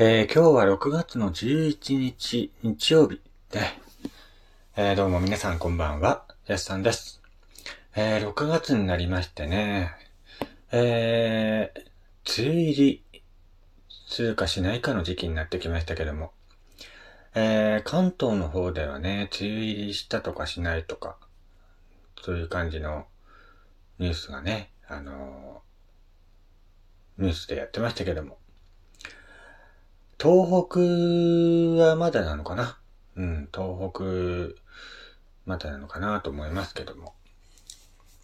えー、今日は6月の11日日曜日で、えー、どうも皆さんこんばんは、やすさんです。えー、6月になりましてね、えー、梅雨入りするかしないかの時期になってきましたけども、えー、関東の方ではね、梅雨入りしたとかしないとか、そういう感じのニュースがね、あのー、ニュースでやってましたけども、東北はまだなのかな？うん、東北、まだなのかなと思いますけども。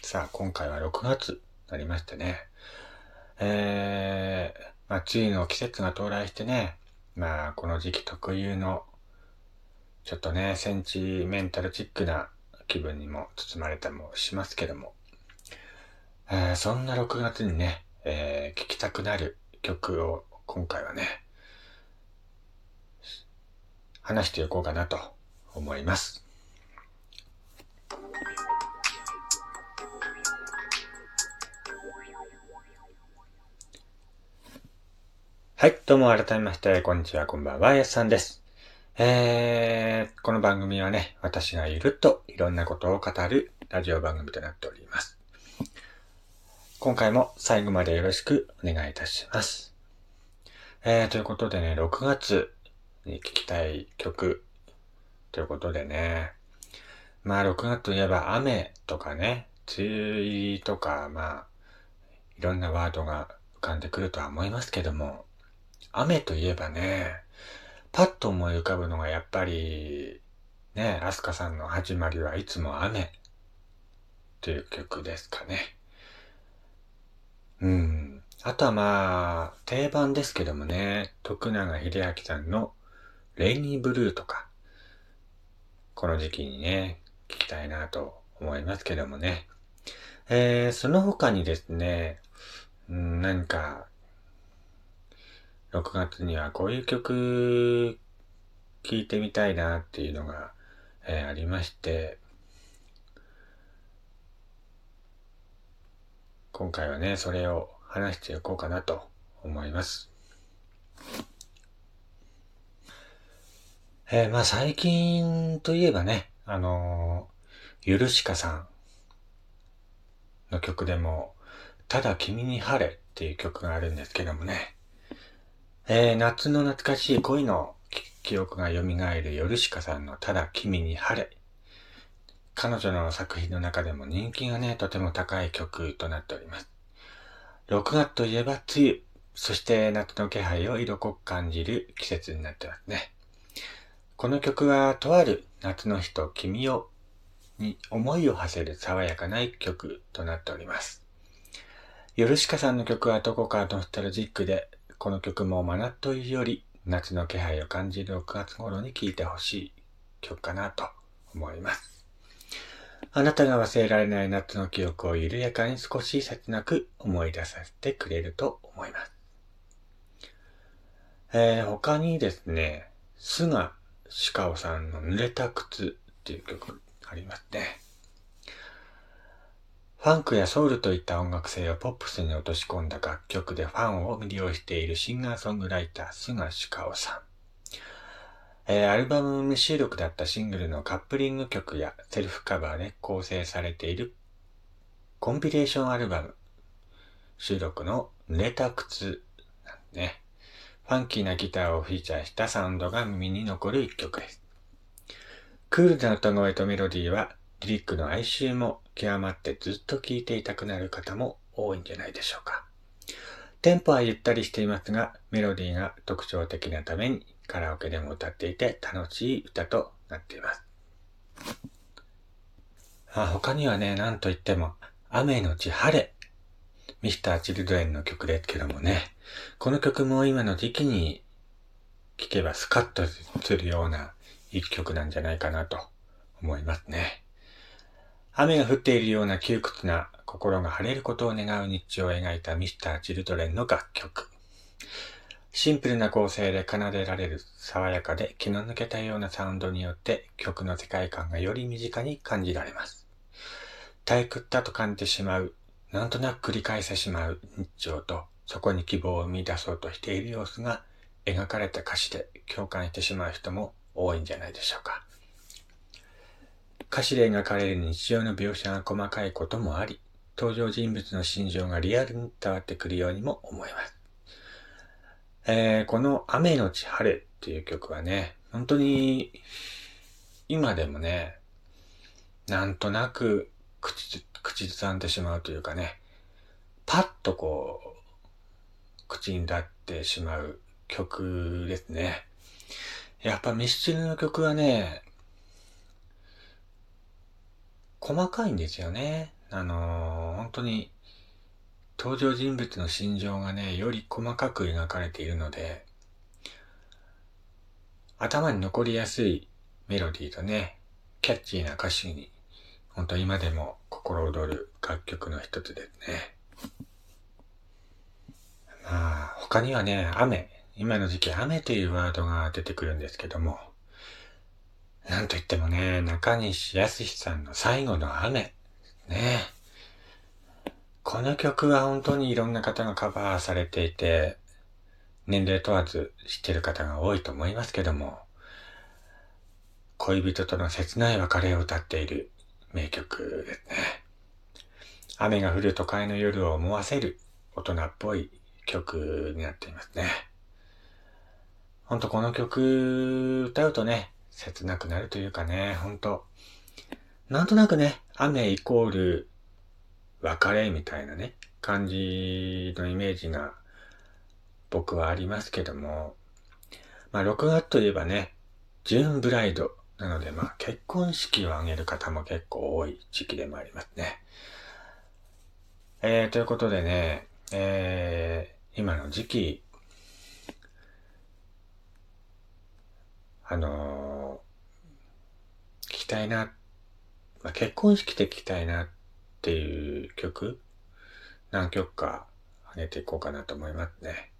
さあ、今回は6月なりましてね。えー、まあ、梅雨の季節が到来してね、まあ、この時期特有の、ちょっとね、センチメンタルチックな気分にも包まれたもしますけども、えー、そんな6月にね、えー、聴きたくなる曲を今回はね、話していこうかなと思います。はい、どうも改めまして、こんにちは、こんばんは、やすさんです。えー、この番組はね、私がゆるといろんなことを語るラジオ番組となっております。今回も最後までよろしくお願いいたします。えー、ということでね、6月に聴きたい曲ということでね。まあ、6月といえば雨とかね、梅雨入りとか、まあ、いろんなワードが浮かんでくるとは思いますけども、雨といえばね、パッと思い浮かぶのがやっぱり、ね、アスカさんの始まりはいつも雨という曲ですかね。うん。あとはまあ、定番ですけどもね、徳永秀明さんのレイニーブルーとか、この時期にね、聞きたいなと思いますけどもね。えー、その他にですね、ん、何か、6月にはこういう曲聴いてみたいなっていうのが、えー、ありまして、今回はね、それを話していこうかなと思います。えー、まあ最近といえばね、あのー、ゆるしかさんの曲でも、ただ君に晴れっていう曲があるんですけどもね、えー、夏の懐かしい恋の記憶が蘇るヨルシカさんのただ君に晴れ。彼女の作品の中でも人気がね、とても高い曲となっております。6月といえば梅雨、そして夏の気配を色濃く感じる季節になってますね。この曲はとある夏の日と君をに思いを馳せる爽やかな一曲となっております。ヨルシカさんの曲はどこかノスタルジックで、この曲も真夏というより夏の気配を感じる6月頃に聴いてほしい曲かなと思います。あなたが忘れられない夏の記憶を緩やかに少し切なく思い出させてくれると思います。えー、他にですね、菅鹿尾さんの濡れた靴っていう曲ありますね。ファンクやソウルといった音楽性をポップスに落とし込んだ楽曲でファンを魅了しているシンガーソングライター、菅鹿尾さん。えー、アルバム未収録だったシングルのカップリング曲やセルフカバーで構成されているコンピレーションアルバム収録の濡れた靴なんね。ファンキーなギターをフィーチャーしたサウンドが耳に残る一曲です。クールな歌声とメロディーは、リリックの哀愁も極まってずっと聴いていたくなる方も多いんじゃないでしょうか。テンポはゆったりしていますが、メロディーが特徴的なためにカラオケでも歌っていて楽しい歌となっています。あ他にはね、なんといっても、雨のち晴れミスター・チルドレンの曲ですけどもね、この曲も今の時期に聴けばスカッとするような一曲なんじゃないかなと思いますね。雨が降っているような窮屈な心が晴れることを願う日常を描いたミスター・チルドレンの楽曲。シンプルな構成で奏でられる爽やかで気の抜けたようなサウンドによって曲の世界観がより身近に感じられます。退屈だと感じてしまうなんとなく繰り返してしまう日常と、そこに希望を見出そうとしている様子が描かれた歌詞で共感してしまう人も多いんじゃないでしょうか。歌詞で描かれる日常の描写が細かいこともあり、登場人物の心情がリアルに伝わってくるようにも思います。えー、この雨のち晴れっていう曲はね、本当に今でもね、なんとなく口口ずさんでしまうというかね、パッとこう、口に立ってしまう曲ですね。やっぱミスチルの曲はね、細かいんですよね。あのー、本当に登場人物の心情がね、より細かく描かれているので、頭に残りやすいメロディーとね、キャッチーな歌詞に、本当今でも心躍る楽曲の一つですね。まあ、他にはね、雨。今の時期雨というワードが出てくるんですけども、なんといってもね、中西康さんの最後の雨。ね。この曲は本当にいろんな方がカバーされていて、年齢問わず知ってる方が多いと思いますけども、恋人との切ない別れを歌っている名曲ですね。雨が降る都会の夜を思わせる大人っぽい曲になっていますね。ほんとこの曲歌うとね、切なくなるというかね、ほんと、なんとなくね、雨イコール別れみたいなね、感じのイメージが僕はありますけども、まあ6月といえばね、ジューンブライドなのでまあ結婚式を挙げる方も結構多い時期でもありますね。えー、ということでね、えー、今の時期、あのー、聞きたいな、まあ、結婚式で聞きたいなっていう曲、何曲か上げていこうかなと思いますね。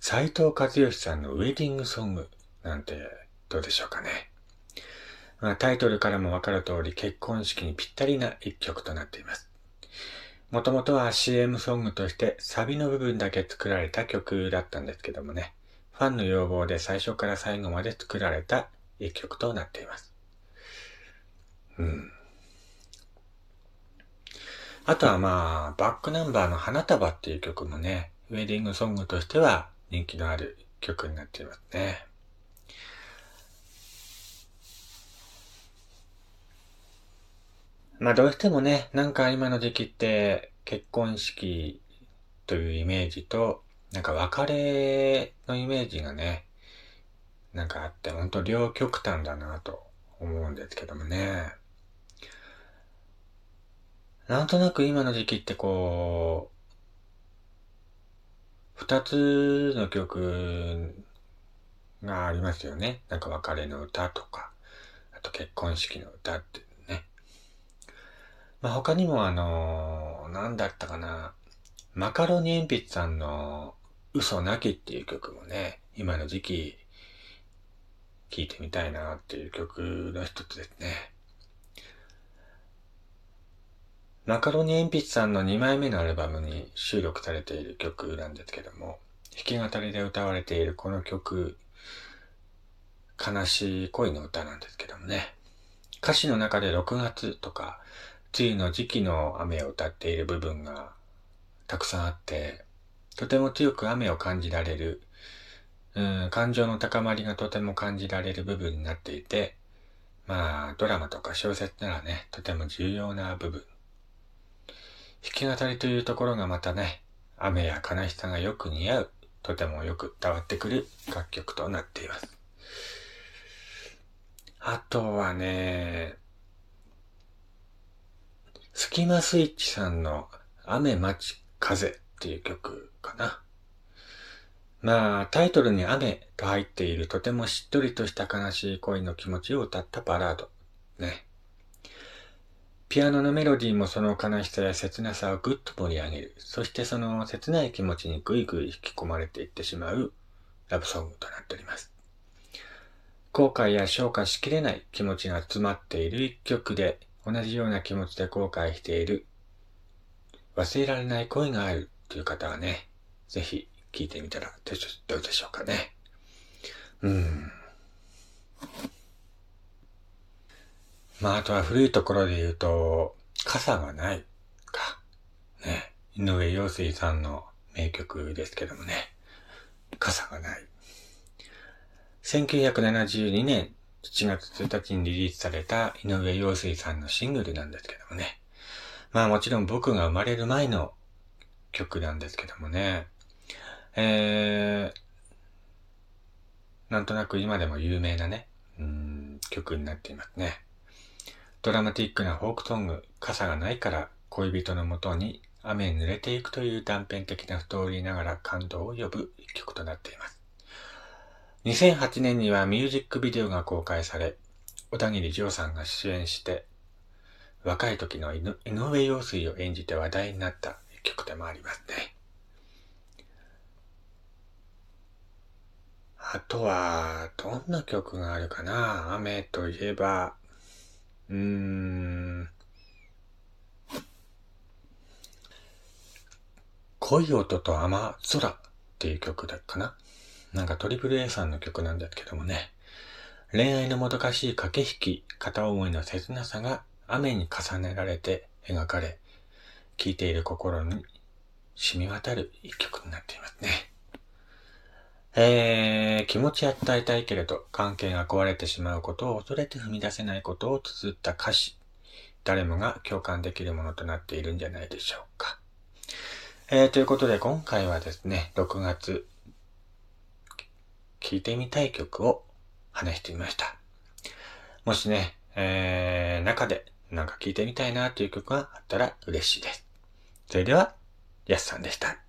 斎藤和義さんのウェディングソングなんてどうでしょうかね。まあ、タイトルからもわかる通り結婚式にぴったりな一曲となっています。もともとは CM ソングとしてサビの部分だけ作られた曲だったんですけどもね。ファンの要望で最初から最後まで作られた一曲となっています。うん。あとはまあ、バックナンバーの花束っていう曲もね、ウェディングソングとしては人気のある曲になっていますね。まあどうしてもね、なんか今の時期って結婚式というイメージとなんか別れのイメージがね、なんかあって、ほんと両極端だなと思うんですけどもね。なんとなく今の時期ってこう、二つの曲がありますよね。なんか別れの歌とか、あと結婚式の歌って。まあ他にもあのー、なんだったかな。マカロニ鉛筆さんの嘘なきっていう曲もね、今の時期聴いてみたいなっていう曲の一つですね。マカロニ鉛筆さんの2枚目のアルバムに収録されている曲なんですけども、弾き語りで歌われているこの曲、悲しい恋の歌なんですけどもね。歌詞の中で6月とか、梅雨の時期の雨を歌っている部分がたくさんあって、とても強く雨を感じられる、うん、感情の高まりがとても感じられる部分になっていて、まあ、ドラマとか小説ならね、とても重要な部分。弾き語りというところがまたね、雨や悲しさがよく似合う、とてもよく伝わってくる楽曲となっています。あとはね、スキマスイッチさんの雨待ち風っていう曲かな。まあ、タイトルに雨と入っているとてもしっとりとした悲しい恋の気持ちを歌ったバラード。ね。ピアノのメロディーもその悲しさや切なさをぐっと盛り上げる。そしてその切ない気持ちにぐいぐい引き込まれていってしまうラブソングとなっております。後悔や消化しきれない気持ちが詰まっている一曲で、同じような気持ちで後悔している忘れられない恋があるという方はね、ぜひ聞いてみたらどうでしょうかね。うん。まあ、あとは古いところで言うと、傘がないか。ね。井上陽水さんの名曲ですけどもね。傘がない。1972年7月1日にリリースされた井上陽水さんのシングルなんですけどもね。まあもちろん僕が生まれる前の曲なんですけどもね。えー、なんとなく今でも有名なね、うん、曲になっていますね。ドラマティックなフォークソング、傘がないから恋人のもとに雨に濡れていくという断片的なストーリーながら感動を呼ぶ曲となっています。2008年にはミュージックビデオが公開され、小田切丈さんが主演して、若い時の井上陽水を演じて話題になった曲でもありますね。あとは、どんな曲があるかな？雨といえば、うーん。恋音と雨空っていう曲だっかな？なんかトリプル A さんの曲なんですけどもね。恋愛のもどかしい駆け引き、片思いの切なさが雨に重ねられて描かれ、聴いている心に染み渡る一曲になっていますね。えー、気持ちは伝えたいけれど、関係が壊れてしまうことを恐れて踏み出せないことを綴った歌詞。誰もが共感できるものとなっているんじゃないでしょうか。えー、ということで今回はですね、6月、聴いてみたい曲を話してみました。もしね、えー、中でなんか聴いてみたいなという曲があったら嬉しいです。それでは、やすさんでした。